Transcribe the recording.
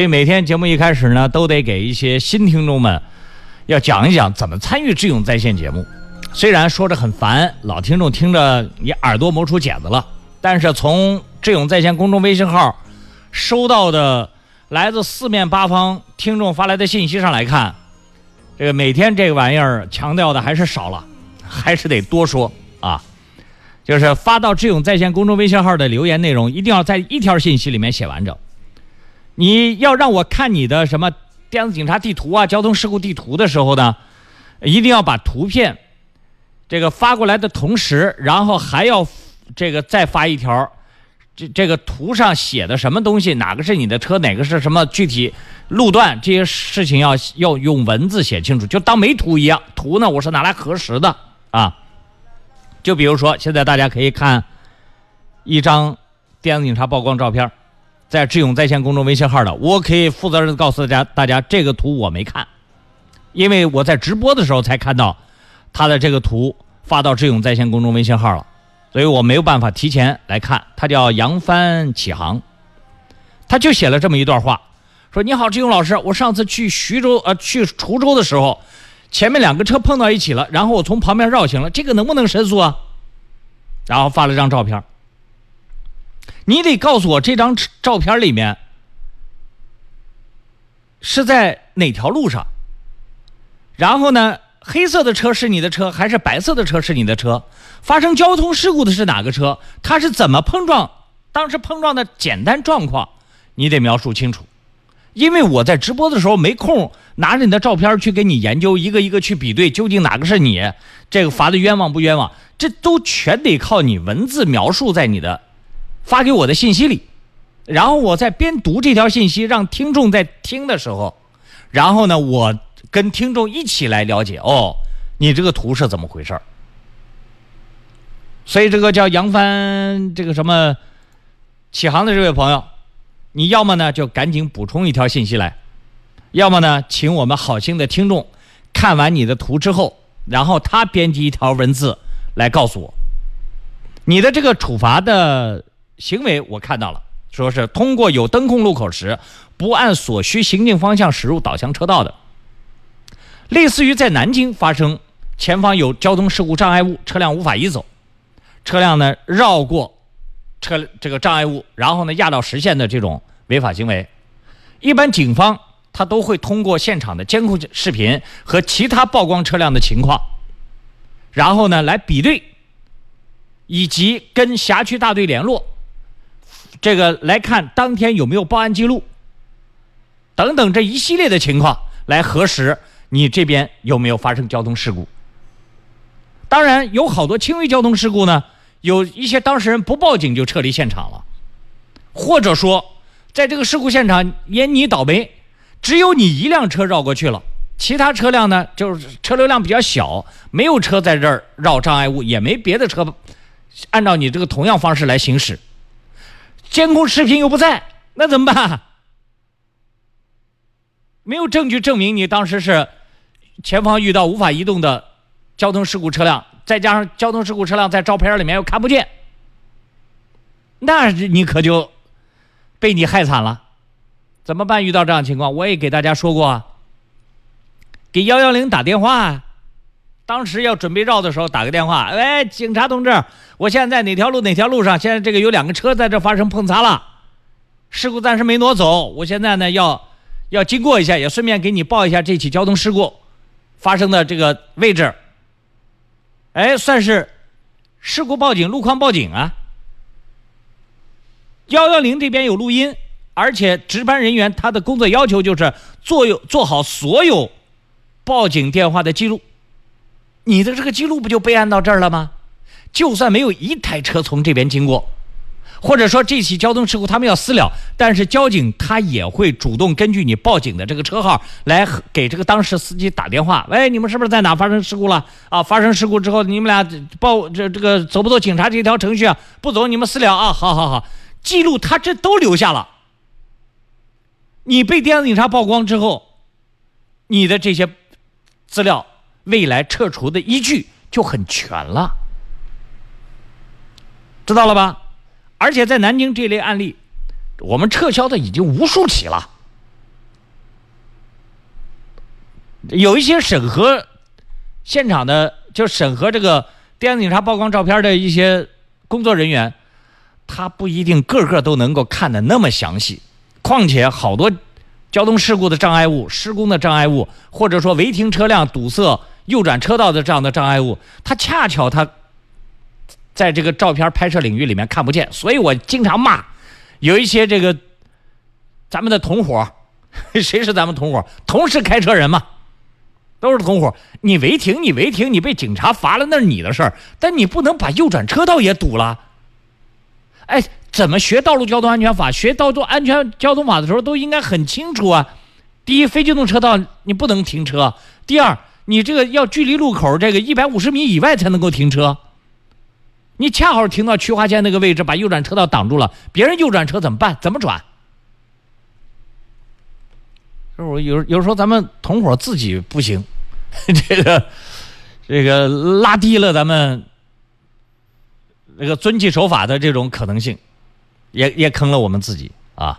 所以每天节目一开始呢，都得给一些新听众们要讲一讲怎么参与智勇在线节目。虽然说着很烦，老听众听着你耳朵磨出茧子了，但是从智勇在线公众微信号收到的来自四面八方听众发来的信息上来看，这个每天这个玩意儿强调的还是少了，还是得多说啊。就是发到智勇在线公众微信号的留言内容，一定要在一条信息里面写完整。你要让我看你的什么电子警察地图啊、交通事故地图的时候呢，一定要把图片这个发过来的同时，然后还要这个再发一条，这这个图上写的什么东西，哪个是你的车，哪个是什么具体路段，这些事情要要用文字写清楚，就当没图一样。图呢，我是拿来核实的啊。就比如说，现在大家可以看一张电子警察曝光照片。在智勇在线公众微信号的，我可以负责任的告诉大家，大家这个图我没看，因为我在直播的时候才看到他的这个图发到智勇在线公众微信号了，所以我没有办法提前来看。他叫扬帆起航，他就写了这么一段话，说：“你好，智勇老师，我上次去徐州呃去滁州的时候，前面两个车碰到一起了，然后我从旁边绕行了，这个能不能申诉啊？”然后发了张照片。你得告诉我这张照片里面是在哪条路上？然后呢，黑色的车是你的车，还是白色的车是你的车？发生交通事故的是哪个车？它是怎么碰撞？当时碰撞的简单状况，你得描述清楚。因为我在直播的时候没空拿着你的照片去给你研究，一个一个去比对，究竟哪个是你？这个罚的冤枉不冤枉？这都全得靠你文字描述在你的。发给我的信息里，然后我在边读这条信息，让听众在听的时候，然后呢，我跟听众一起来了解哦，你这个图是怎么回事儿所以这个叫扬帆这个什么启航的这位朋友，你要么呢就赶紧补充一条信息来，要么呢，请我们好心的听众看完你的图之后，然后他编辑一条文字来告诉我，你的这个处罚的。行为我看到了，说是通过有灯控路口时不按所需行进方向驶入导向车道的，类似于在南京发生前方有交通事故障碍物，车辆无法移走，车辆呢绕过车这个障碍物，然后呢压到实线的这种违法行为，一般警方他都会通过现场的监控视频和其他曝光车辆的情况，然后呢来比对，以及跟辖区大队联络。这个来看当天有没有报案记录，等等这一系列的情况来核实你这边有没有发生交通事故。当然有好多轻微交通事故呢，有一些当事人不报警就撤离现场了，或者说在这个事故现场也你倒霉，只有你一辆车绕过去了，其他车辆呢就是车流量比较小，没有车在这儿绕障碍物，也没别的车按照你这个同样方式来行驶。监控视频又不在，那怎么办？没有证据证明你当时是前方遇到无法移动的交通事故车辆，再加上交通事故车辆在照片里面又看不见，那你可就被你害惨了。怎么办？遇到这样情况，我也给大家说过，给幺幺零打电话啊。当时要准备绕的时候，打个电话，喂，警察同志，我现在哪条路哪条路上，现在这个有两个车在这发生碰擦了，事故暂时没挪走，我现在呢要要经过一下，也顺便给你报一下这起交通事故发生的这个位置。哎，算是事故报警、路况报警啊。幺幺零这边有录音，而且值班人员他的工作要求就是做有做好所有报警电话的记录。你的这个记录不就备案到这儿了吗？就算没有一台车从这边经过，或者说这起交通事故他们要私了，但是交警他也会主动根据你报警的这个车号来给这个当事司机打电话。喂，你们是不是在哪发生事故了？啊，发生事故之后你们俩报这这个走不走警察这条程序啊？不走你们私了啊！好好好，记录他这都留下了。你被电子警察曝光之后，你的这些资料。未来撤除的依据就很全了。知道了吧？而且在南京这类案例我们撤销的已经无数起了。有一些审核现场的就审核这个电子警察曝光照片的一些工作人员他不一定个个都能够看的那么详细。况且好多交通事故的障碍物、施工的障碍物，或者说违停车辆堵塞右转车道的这样的障碍物，它恰巧它在这个照片拍摄领域里面看不见，所以我经常骂有一些这个咱们的同伙，谁是咱们同伙？同时开车人嘛。都是同伙，你违停，你违停，你被警察罚了，那是你的事儿。但你不能把右转车道也堵了。哎，怎么学道路交通安全法、学道路安全交通法的时候，都应该很清楚啊。第一，非机动车道你不能停车；第二，你这个要距离路口这个一百五十米以外才能够停车。你恰好停到区划线那个位置，把右转车道挡住了，别人右转车怎么办？怎么转？我有有时候咱们同伙自己不行，这个这个拉低了咱们这个遵纪守法的这种可能性，也也坑了我们自己啊。